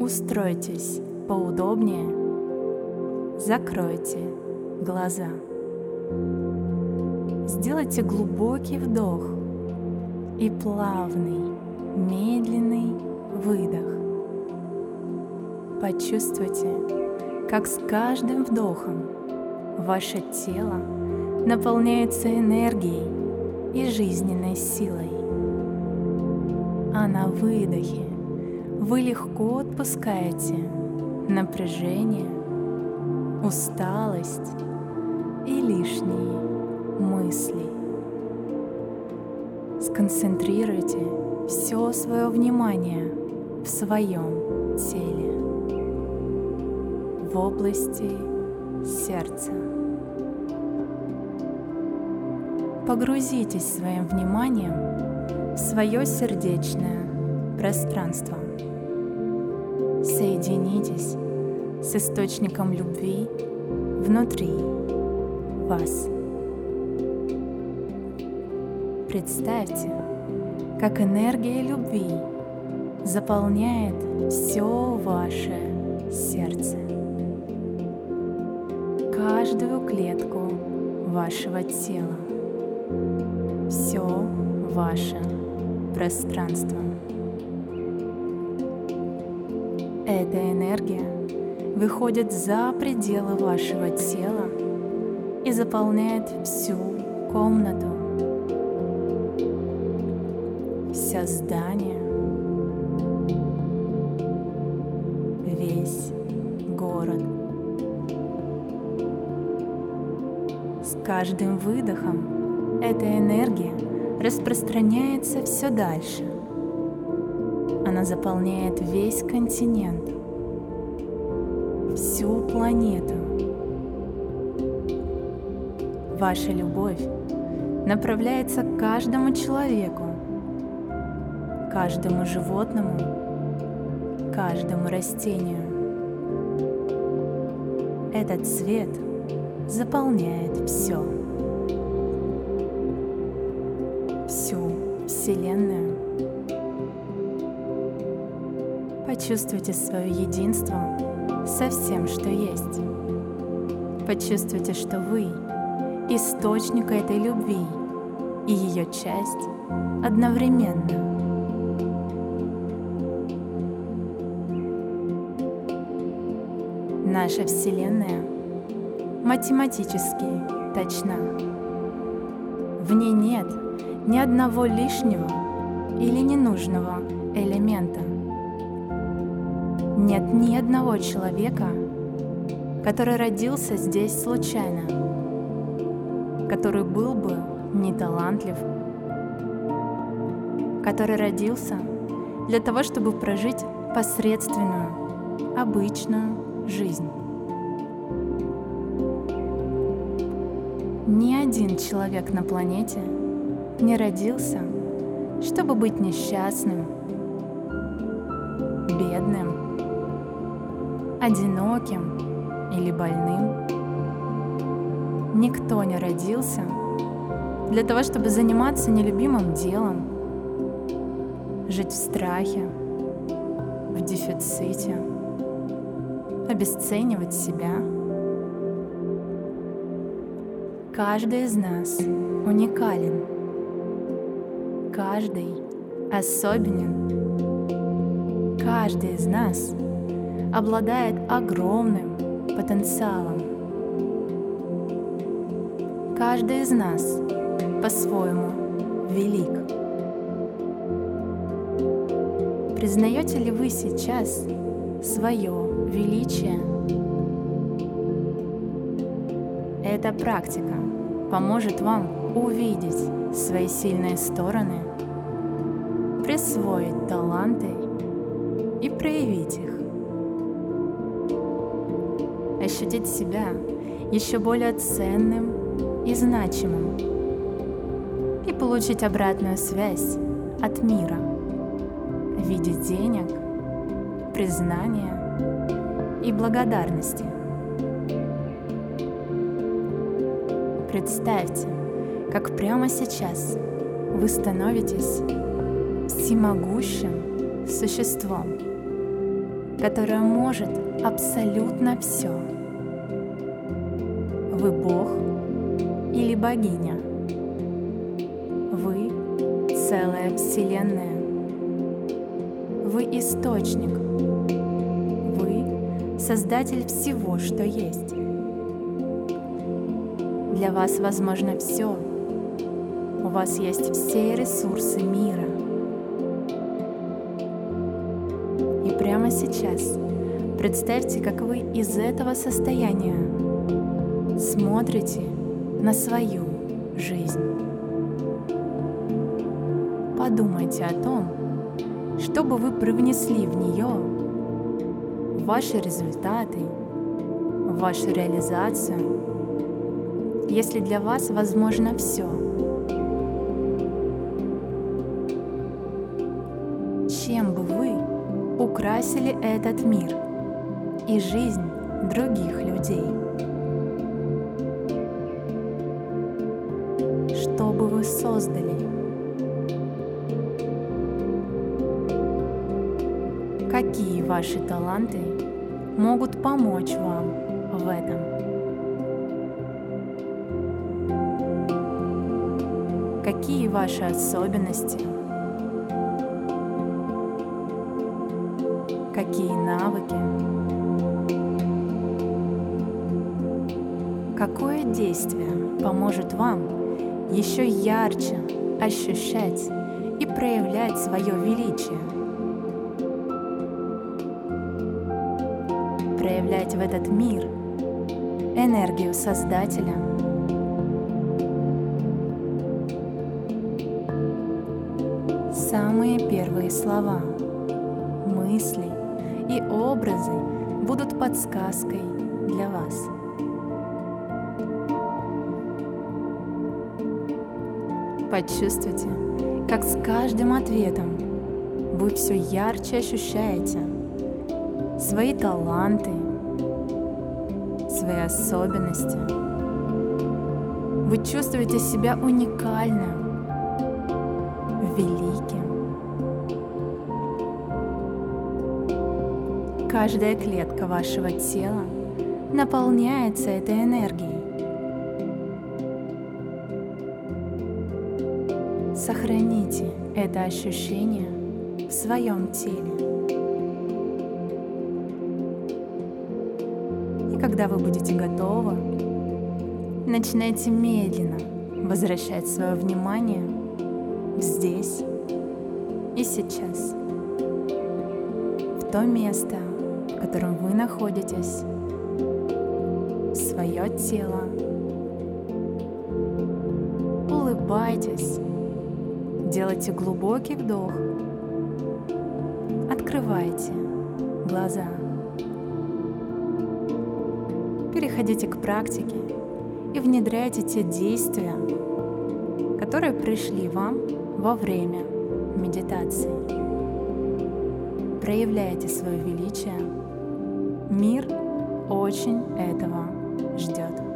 Устройтесь поудобнее, закройте глаза. Сделайте глубокий вдох и плавный, медленный выдох. Почувствуйте, как с каждым вдохом ваше тело наполняется энергией и жизненной силой. А на выдохе вы легко отпускаете напряжение, усталость и лишние мысли. Сконцентрируйте все свое внимание в своем теле, в области сердца. Погрузитесь своим вниманием в свое сердечное пространство. Соединитесь с источником любви внутри вас. Представьте, как энергия любви заполняет все ваше сердце, каждую клетку вашего тела, все ваше пространство. Эта энергия выходит за пределы вашего тела и заполняет всю комнату, все здание, весь город. С каждым выдохом эта энергия распространяется все дальше. Она заполняет весь континент, всю планету. Ваша любовь направляется к каждому человеку, каждому животному, каждому растению. Этот свет заполняет все. Всю Вселенную. Почувствуйте свое единство со всем, что есть. Почувствуйте, что вы — источник этой любви и ее часть одновременно. Наша Вселенная математически точна. В ней нет ни одного лишнего или ненужного элемента. Нет ни одного человека, который родился здесь случайно, который был бы не талантлив, который родился для того, чтобы прожить посредственную, обычную жизнь. Ни один человек на планете не родился, чтобы быть несчастным, бедным, одиноким или больным. Никто не родился для того, чтобы заниматься нелюбимым делом, жить в страхе, в дефиците – обесценивать себя. Каждый из нас уникален. Каждый особенен. Каждый из нас обладает огромным потенциалом. Каждый из нас по-своему велик. Признаете ли вы сейчас свое величие. Эта практика поможет вам увидеть свои сильные стороны, присвоить таланты и проявить их. Ощутить себя еще более ценным и значимым и получить обратную связь от мира в виде денег, признания и благодарности. Представьте, как прямо сейчас вы становитесь всемогущим существом, которая может абсолютно все. Вы Бог или богиня. Вы целая Вселенная. Вы источник. Вы создатель всего, что есть. Для вас возможно все. У вас есть все ресурсы мира. И прямо сейчас представьте, как вы из этого состояния смотрите на свою жизнь. Подумайте о том, что бы вы привнесли в нее, ваши результаты, вашу реализацию, если для вас возможно все. Чем бы вы украсили этот мир и жизнь других людей? Что бы вы создали? Какие ваши таланты могут помочь вам в этом? Какие ваши особенности? Какие навыки? Какое действие поможет вам еще ярче ощущать и проявлять свое величие? Проявлять в этот мир энергию Создателя – Самые первые слова, мысли и образы будут подсказкой для вас. Почувствуйте, как с каждым ответом вы все ярче ощущаете свои таланты, свои особенности. Вы чувствуете себя уникальным, великим. Каждая клетка вашего тела наполняется этой энергией. Сохраните это ощущение в своем теле. И когда вы будете готовы, начинайте медленно возвращать свое внимание здесь и сейчас, в то место, в котором вы находитесь, в свое тело. Улыбайтесь, делайте глубокий вдох, открывайте глаза. Переходите к практике и внедряйте те действия, которые пришли вам во время медитации. Проявляйте свое величие. Мир очень этого ждет.